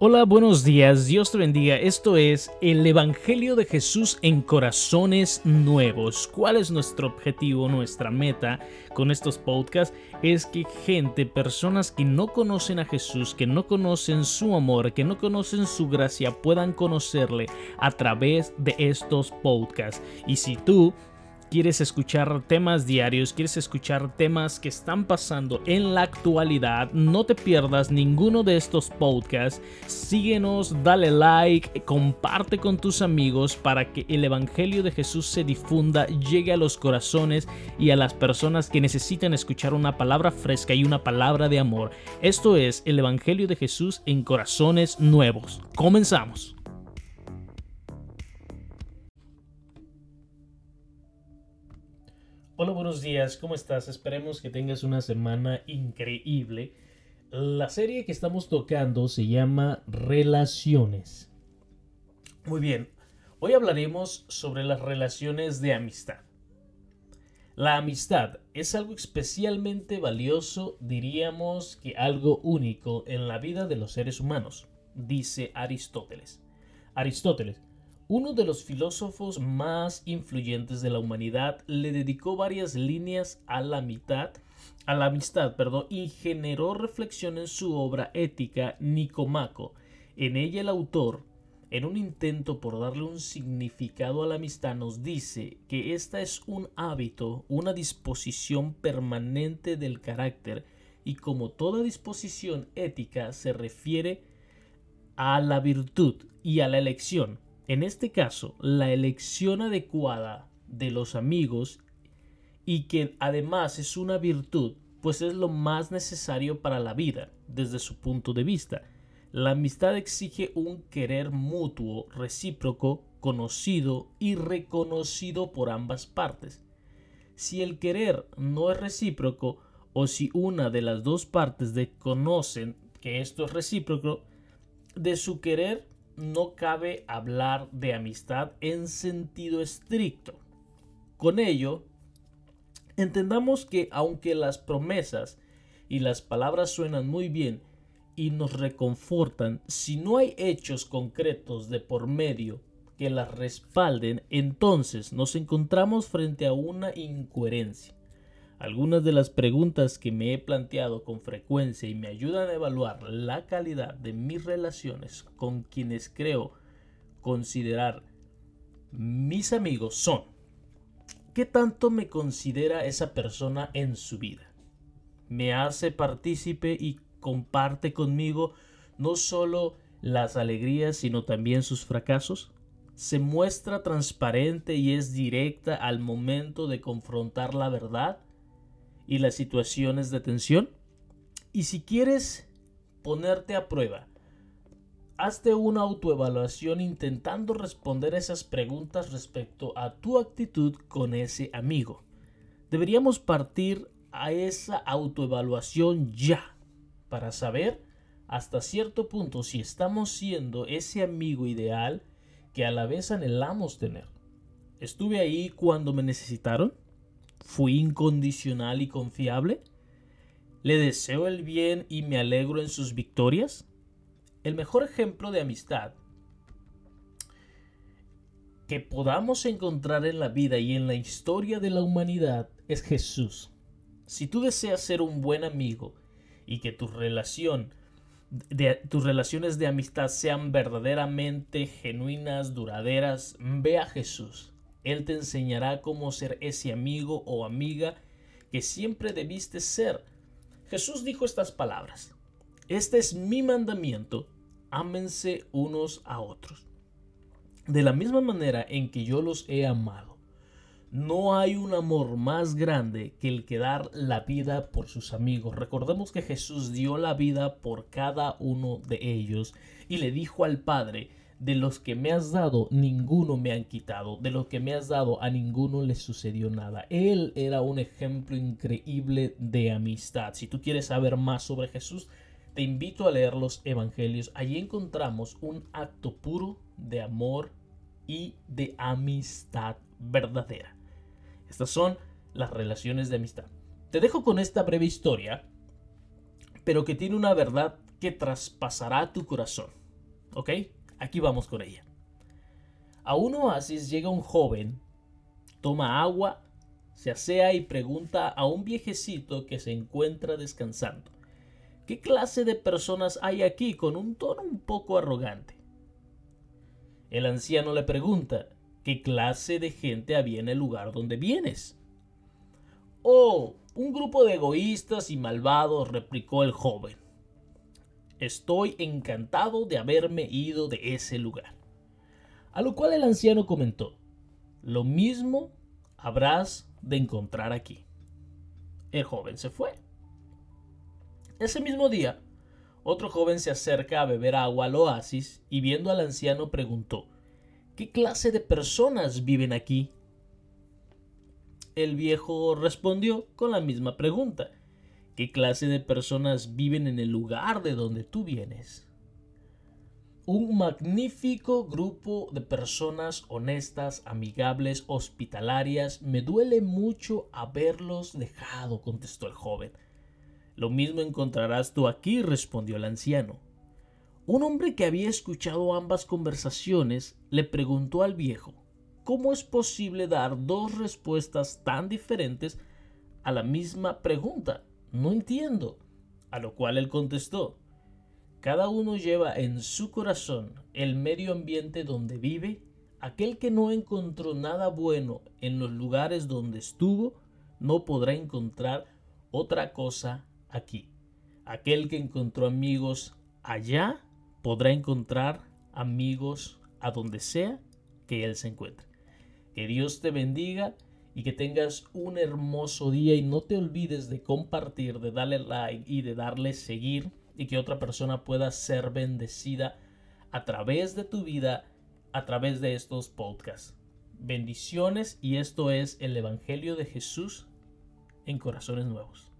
Hola, buenos días, Dios te bendiga. Esto es el Evangelio de Jesús en corazones nuevos. ¿Cuál es nuestro objetivo, nuestra meta con estos podcasts? Es que gente, personas que no conocen a Jesús, que no conocen su amor, que no conocen su gracia, puedan conocerle a través de estos podcasts. Y si tú quieres escuchar temas diarios, quieres escuchar temas que están pasando en la actualidad, no te pierdas ninguno de estos podcasts. Síguenos, dale like, comparte con tus amigos para que el Evangelio de Jesús se difunda, llegue a los corazones y a las personas que necesitan escuchar una palabra fresca y una palabra de amor. Esto es el Evangelio de Jesús en corazones nuevos. Comenzamos. Hola, buenos días, ¿cómo estás? Esperemos que tengas una semana increíble. La serie que estamos tocando se llama Relaciones. Muy bien, hoy hablaremos sobre las relaciones de amistad. La amistad es algo especialmente valioso, diríamos que algo único en la vida de los seres humanos, dice Aristóteles. Aristóteles uno de los filósofos más influyentes de la humanidad le dedicó varias líneas a la mitad, a la amistad, perdón, y generó reflexión en su obra ética Nicomaco. En ella el autor, en un intento por darle un significado a la amistad, nos dice que esta es un hábito, una disposición permanente del carácter y como toda disposición ética se refiere a la virtud y a la elección en este caso, la elección adecuada de los amigos y que además es una virtud, pues es lo más necesario para la vida, desde su punto de vista. La amistad exige un querer mutuo, recíproco, conocido y reconocido por ambas partes. Si el querer no es recíproco o si una de las dos partes desconocen que esto es recíproco, de su querer no cabe hablar de amistad en sentido estricto. Con ello, entendamos que aunque las promesas y las palabras suenan muy bien y nos reconfortan, si no hay hechos concretos de por medio que las respalden, entonces nos encontramos frente a una incoherencia. Algunas de las preguntas que me he planteado con frecuencia y me ayudan a evaluar la calidad de mis relaciones con quienes creo considerar mis amigos son ¿qué tanto me considera esa persona en su vida? ¿Me hace partícipe y comparte conmigo no solo las alegrías sino también sus fracasos? ¿Se muestra transparente y es directa al momento de confrontar la verdad? Y las situaciones de tensión. Y si quieres ponerte a prueba, hazte una autoevaluación intentando responder esas preguntas respecto a tu actitud con ese amigo. Deberíamos partir a esa autoevaluación ya para saber hasta cierto punto si estamos siendo ese amigo ideal que a la vez anhelamos tener. ¿Estuve ahí cuando me necesitaron? ¿Fui incondicional y confiable? ¿Le deseo el bien y me alegro en sus victorias? El mejor ejemplo de amistad que podamos encontrar en la vida y en la historia de la humanidad es Jesús. Si tú deseas ser un buen amigo y que tu relación tus relaciones de amistad sean verdaderamente genuinas, duraderas, ve a Jesús. Él te enseñará cómo ser ese amigo o amiga que siempre debiste ser. Jesús dijo estas palabras. Este es mi mandamiento, ámense unos a otros. De la misma manera en que yo los he amado. No hay un amor más grande que el que dar la vida por sus amigos. Recordemos que Jesús dio la vida por cada uno de ellos y le dijo al Padre, de los que me has dado, ninguno me han quitado. De los que me has dado, a ninguno le sucedió nada. Él era un ejemplo increíble de amistad. Si tú quieres saber más sobre Jesús, te invito a leer los evangelios. Allí encontramos un acto puro de amor y de amistad verdadera. Estas son las relaciones de amistad. Te dejo con esta breve historia, pero que tiene una verdad que traspasará tu corazón. ¿Ok? Aquí vamos con ella. A un oasis llega un joven, toma agua, se asea y pregunta a un viejecito que se encuentra descansando. ¿Qué clase de personas hay aquí con un tono un poco arrogante? El anciano le pregunta, ¿qué clase de gente había en el lugar donde vienes? Oh, un grupo de egoístas y malvados, replicó el joven. Estoy encantado de haberme ido de ese lugar. A lo cual el anciano comentó, lo mismo habrás de encontrar aquí. El joven se fue. Ese mismo día, otro joven se acerca a beber agua al oasis y viendo al anciano preguntó, ¿qué clase de personas viven aquí? El viejo respondió con la misma pregunta, ¿qué clase de personas viven en el lugar de donde tú vienes? Un magnífico grupo de personas honestas, amigables, hospitalarias. Me duele mucho haberlos dejado, contestó el joven. Lo mismo encontrarás tú aquí, respondió el anciano. Un hombre que había escuchado ambas conversaciones le preguntó al viejo, ¿cómo es posible dar dos respuestas tan diferentes a la misma pregunta? No entiendo. A lo cual él contestó, cada uno lleva en su corazón el medio ambiente donde vive. Aquel que no encontró nada bueno en los lugares donde estuvo, no podrá encontrar otra cosa aquí. Aquel que encontró amigos allá, podrá encontrar amigos a donde sea que él se encuentre. Que Dios te bendiga y que tengas un hermoso día y no te olvides de compartir, de darle like y de darle seguir y que otra persona pueda ser bendecida a través de tu vida, a través de estos podcasts. Bendiciones y esto es el Evangelio de Jesús en corazones nuevos.